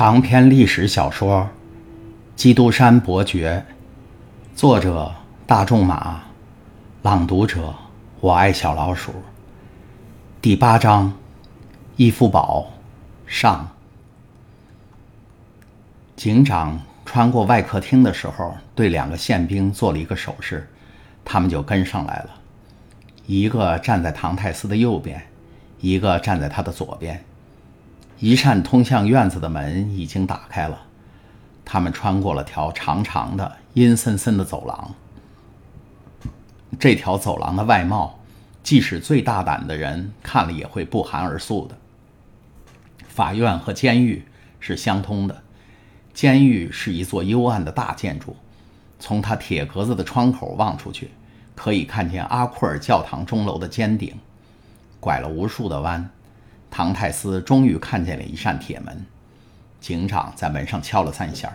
长篇历史小说《基督山伯爵》，作者大仲马，朗读者我爱小老鼠。第八章，义父堡上。警长穿过外客厅的时候，对两个宪兵做了一个手势，他们就跟上来了。一个站在唐泰斯的右边，一个站在他的左边。一扇通向院子的门已经打开了，他们穿过了条长长的、阴森森的走廊。这条走廊的外貌，即使最大胆的人看了也会不寒而栗的。法院和监狱是相通的，监狱是一座幽暗的大建筑，从它铁格子的窗口望出去，可以看见阿库尔教堂钟楼的尖顶，拐了无数的弯。唐泰斯终于看见了一扇铁门，警长在门上敲了三下。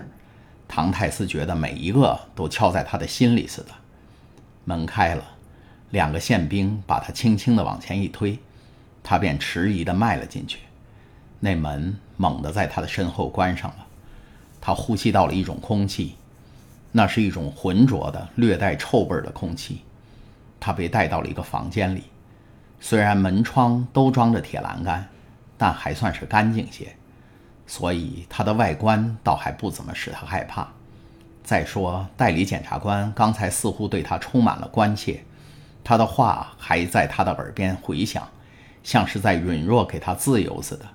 唐泰斯觉得每一个都敲在他的心里似的。门开了，两个宪兵把他轻轻地往前一推，他便迟疑地迈了进去。那门猛地在他的身后关上了。他呼吸到了一种空气，那是一种浑浊的、略带臭味的空气。他被带到了一个房间里。虽然门窗都装着铁栏杆，但还算是干净些，所以他的外观倒还不怎么使他害怕。再说，代理检察官刚才似乎对他充满了关切，他的话还在他的耳边回响，像是在允诺给他自由似的。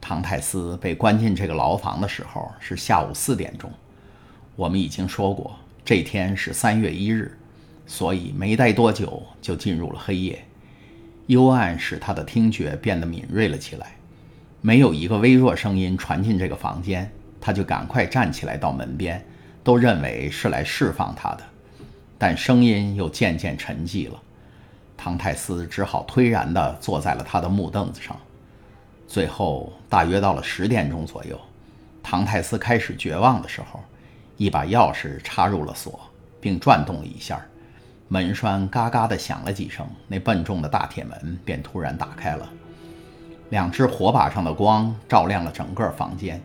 唐泰斯被关进这个牢房的时候是下午四点钟。我们已经说过，这天是三月一日，所以没待多久就进入了黑夜。幽暗使他的听觉变得敏锐了起来，没有一个微弱声音传进这个房间，他就赶快站起来到门边，都认为是来释放他的，但声音又渐渐沉寂了。唐泰斯只好颓然地坐在了他的木凳子上。最后，大约到了十点钟左右，唐泰斯开始绝望的时候，一把钥匙插入了锁，并转动了一下。门栓嘎嘎地响了几声，那笨重的大铁门便突然打开了。两只火把上的光照亮了整个房间。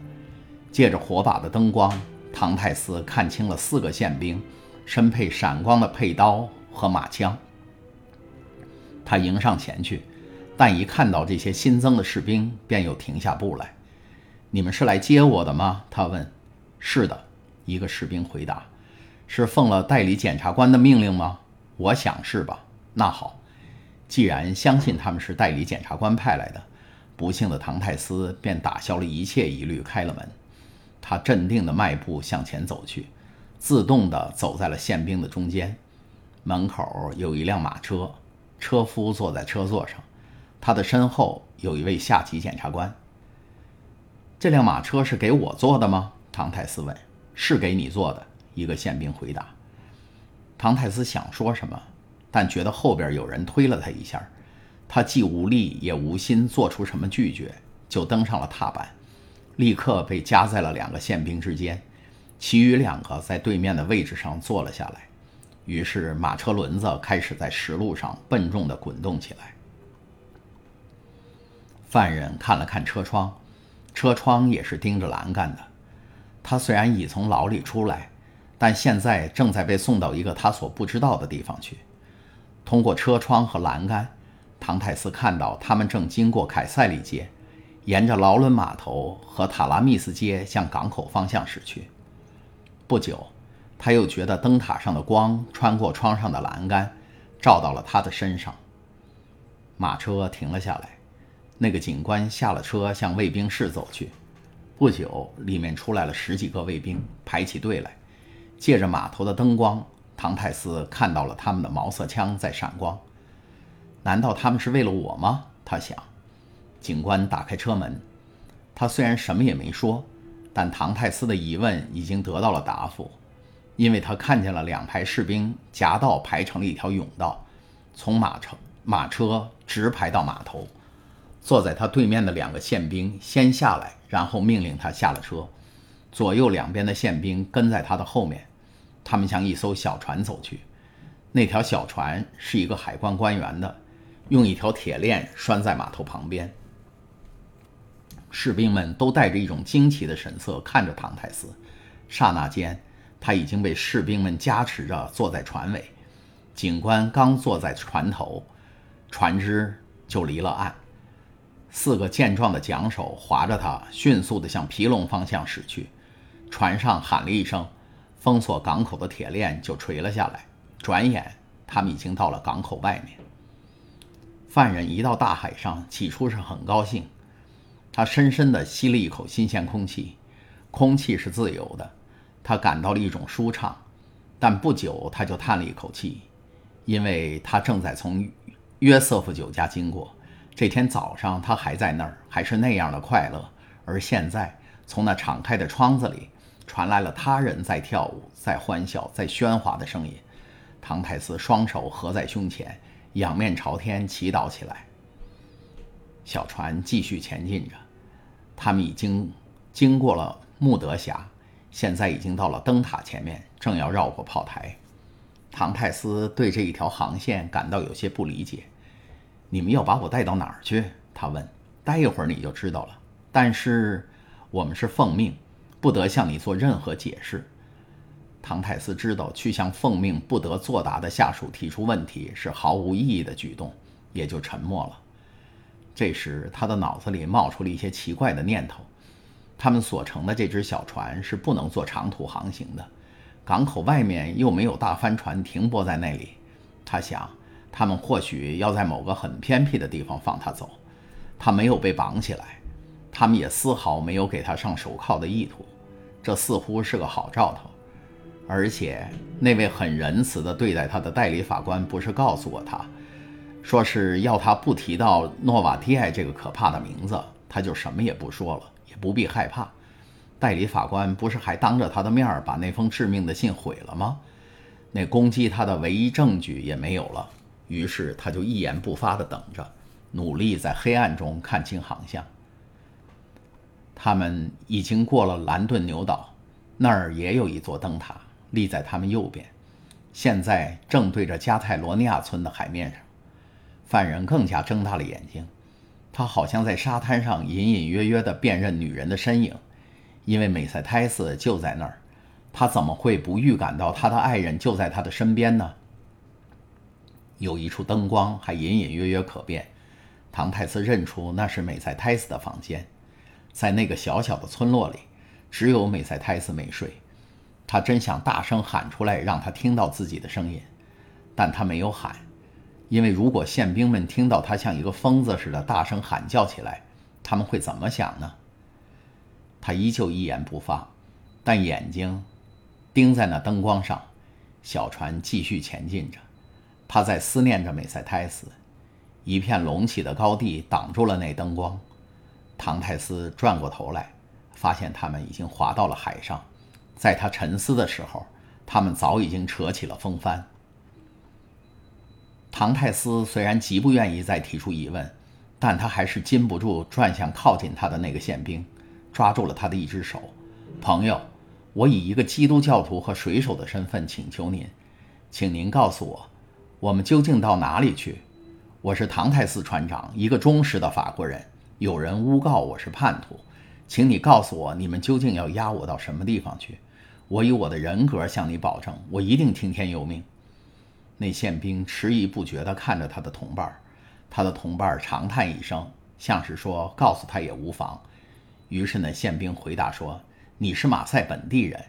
借着火把的灯光，唐泰斯看清了四个宪兵，身配闪光的佩刀和马枪。他迎上前去，但一看到这些新增的士兵，便又停下步来。“你们是来接我的吗？”他问。“是的。”一个士兵回答。“是奉了代理检察官的命令吗？”我想是吧？那好，既然相信他们是代理检察官派来的，不幸的唐泰斯便打消了一切疑虑，开了门。他镇定地迈步向前走去，自动地走在了宪兵的中间。门口有一辆马车，车夫坐在车座上，他的身后有一位下级检察官。这辆马车是给我坐的吗？唐泰斯问。是给你坐的，一个宪兵回答。唐太斯想说什么，但觉得后边有人推了他一下，他既无力也无心做出什么拒绝，就登上了踏板，立刻被夹在了两个宪兵之间，其余两个在对面的位置上坐了下来。于是马车轮子开始在石路上笨重地滚动起来。犯人看了看车窗，车窗也是盯着栏杆的。他虽然已从牢里出来。但现在正在被送到一个他所不知道的地方去。通过车窗和栏杆，唐泰斯看到他们正经过凯塞利街，沿着劳伦码头和塔拉密斯街向港口方向驶去。不久，他又觉得灯塔上的光穿过窗上的栏杆，照到了他的身上。马车停了下来，那个警官下了车，向卫兵室走去。不久，里面出来了十几个卫兵，排起队来。借着码头的灯光，唐泰斯看到了他们的毛瑟枪在闪光。难道他们是为了我吗？他想。警官打开车门，他虽然什么也没说，但唐泰斯的疑问已经得到了答复，因为他看见了两排士兵夹道排成了一条甬道，从马车马车直排到码头。坐在他对面的两个宪兵先下来，然后命令他下了车。左右两边的宪兵跟在他的后面。他们向一艘小船走去，那条小船是一个海关官员的，用一条铁链拴在码头旁边。士兵们都带着一种惊奇的神色看着唐泰斯。刹那间，他已经被士兵们加持着坐在船尾。警官刚坐在船头，船只就离了岸。四个健壮的桨手划着它，迅速地向皮隆方向驶去。船上喊了一声，封锁港口的铁链就垂了下来。转眼，他们已经到了港口外面。犯人一到大海上，起初是很高兴，他深深地吸了一口新鲜空气，空气是自由的。他感到了一种舒畅，但不久他就叹了一口气，因为他正在从约瑟夫酒家经过。这天早上他还在那儿，还是那样的快乐。而现在，从那敞开的窗子里传来了他人在跳舞、在欢笑、在喧哗的声音。唐泰斯双手合在胸前，仰面朝天祈祷起来。小船继续前进着，他们已经经过了穆德峡。现在已经到了灯塔前面，正要绕过炮台。唐泰斯对这一条航线感到有些不理解。你们要把我带到哪儿去？他问。待一会儿你就知道了。但是我们是奉命，不得向你做任何解释。唐泰斯知道去向奉命不得作答的下属提出问题是毫无意义的举动，也就沉默了。这时他的脑子里冒出了一些奇怪的念头。他们所乘的这只小船是不能做长途航行的，港口外面又没有大帆船停泊在那里。他想，他们或许要在某个很偏僻的地方放他走。他没有被绑起来，他们也丝毫没有给他上手铐的意图。这似乎是个好兆头。而且那位很仁慈地对待他的代理法官不是告诉过他，说是要他不提到诺瓦提埃这个可怕的名字，他就什么也不说了。也不必害怕，代理法官不是还当着他的面把那封致命的信毁了吗？那攻击他的唯一证据也没有了。于是他就一言不发地等着，努力在黑暗中看清航向。他们已经过了兰顿牛岛，那儿也有一座灯塔立在他们右边，现在正对着加泰罗尼亚村的海面上。犯人更加睁大了眼睛。他好像在沙滩上隐隐约约地辨认女人的身影，因为美塞泰斯就在那儿。他怎么会不预感到他的爱人就在他的身边呢？有一处灯光还隐隐约约可辨，唐泰斯认出那是美塞泰斯的房间。在那个小小的村落里，只有美塞泰斯没睡。他真想大声喊出来，让他听到自己的声音，但他没有喊。因为如果宪兵们听到他像一个疯子似的大声喊叫起来，他们会怎么想呢？他依旧一言不发，但眼睛盯在那灯光上。小船继续前进着，他在思念着美塞泰斯。一片隆起的高地挡住了那灯光。唐泰斯转过头来，发现他们已经滑到了海上。在他沉思的时候，他们早已经扯起了风帆。唐泰斯虽然极不愿意再提出疑问，但他还是禁不住转向靠近他的那个宪兵，抓住了他的一只手。朋友，我以一个基督教徒和水手的身份请求您，请您告诉我，我们究竟到哪里去？我是唐泰斯船长，一个忠实的法国人。有人诬告我是叛徒，请你告诉我，你们究竟要押我到什么地方去？我以我的人格向你保证，我一定听天由命。那宪兵迟疑不决地看着他的同伴，他的同伴长叹一声，像是说：“告诉他也无妨。”于是那宪兵回答说：“你是马赛本地人，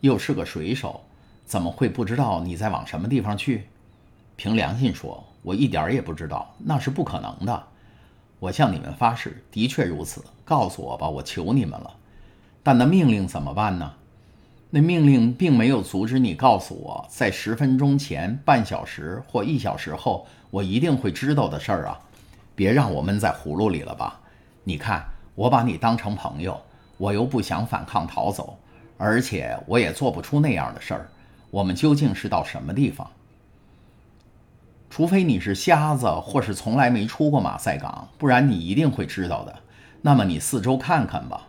又是个水手，怎么会不知道你在往什么地方去？”凭良心说，我一点也不知道，那是不可能的。我向你们发誓，的确如此。告诉我吧，我求你们了。但那命令怎么办呢？那命令并没有阻止你告诉我，在十分钟前、半小时或一小时后，我一定会知道的事儿啊！别让我闷在葫芦里了吧？你看，我把你当成朋友，我又不想反抗逃走，而且我也做不出那样的事儿。我们究竟是到什么地方？除非你是瞎子，或是从来没出过马赛港，不然你一定会知道的。那么你四周看看吧。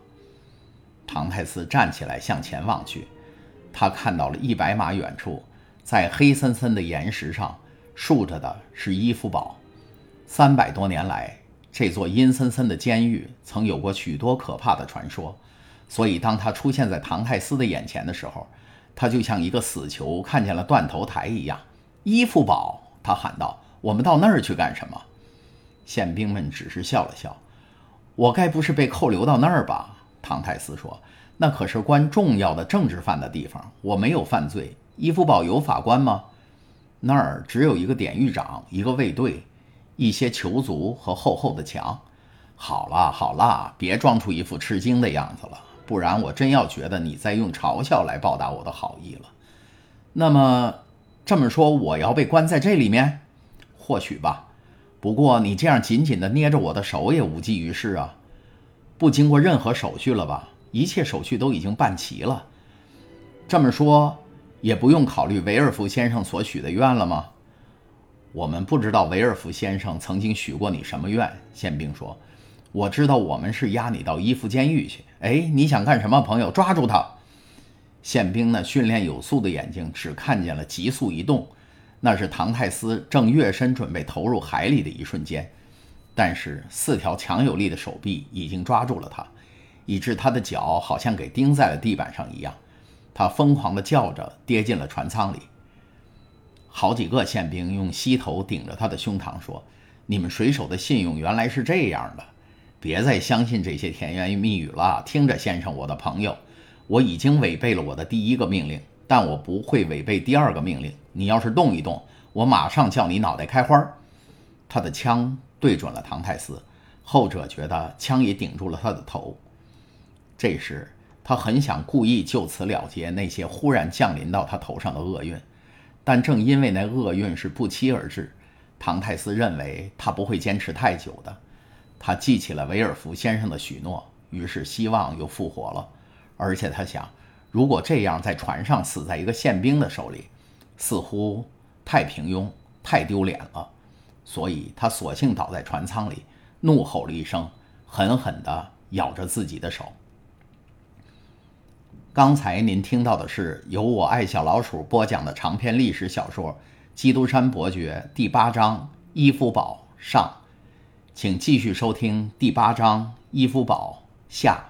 唐泰斯站起来向前望去，他看到了一百码远处，在黑森森的岩石上竖着的是伊夫堡。三百多年来，这座阴森森的监狱曾有过许多可怕的传说，所以当他出现在唐泰斯的眼前的时候，他就像一个死囚看见了断头台一样。伊夫堡，他喊道：“我们到那儿去干什么？”宪兵们只是笑了笑。我该不是被扣留到那儿吧？唐泰斯说：“那可是关重要的政治犯的地方。我没有犯罪。伊夫堡有法官吗？那儿只有一个典狱长，一个卫队。”一些囚卒和厚厚的墙。好了好了，别装出一副吃惊的样子了，不然我真要觉得你在用嘲笑来报答我的好意了。那么这么说，我要被关在这里面？或许吧。不过你这样紧紧地捏着我的手也无济于事啊。不经过任何手续了吧？一切手续都已经办齐了。这么说，也不用考虑维尔福先生所许的愿了吗？我们不知道维尔福先生曾经许过你什么愿，宪兵说：“我知道我们是押你到伊夫监狱去。”哎，你想干什么，朋友？抓住他！宪兵那训练有素的眼睛只看见了急速移动，那是唐泰斯正跃身准备投入海里的一瞬间。但是四条强有力的手臂已经抓住了他，以致他的脚好像给钉在了地板上一样。他疯狂地叫着，跌进了船舱里。好几个宪兵用膝头顶着他的胸膛说：“你们水手的信用原来是这样的，别再相信这些甜言蜜语了。听着，先生，我的朋友，我已经违背了我的第一个命令，但我不会违背第二个命令。你要是动一动，我马上叫你脑袋开花。”他的枪对准了唐泰斯，后者觉得枪也顶住了他的头。这时，他很想故意就此了结那些忽然降临到他头上的厄运。但正因为那厄运是不期而至，唐泰斯认为他不会坚持太久的。他记起了维尔福先生的许诺，于是希望又复活了。而且他想，如果这样在船上死在一个宪兵的手里，似乎太平庸、太丢脸了。所以他索性倒在船舱里，怒吼了一声，狠狠地咬着自己的手。刚才您听到的是由我爱小老鼠播讲的长篇历史小说《基督山伯爵》第八章《伊夫堡》上，请继续收听第八章《伊夫堡》下。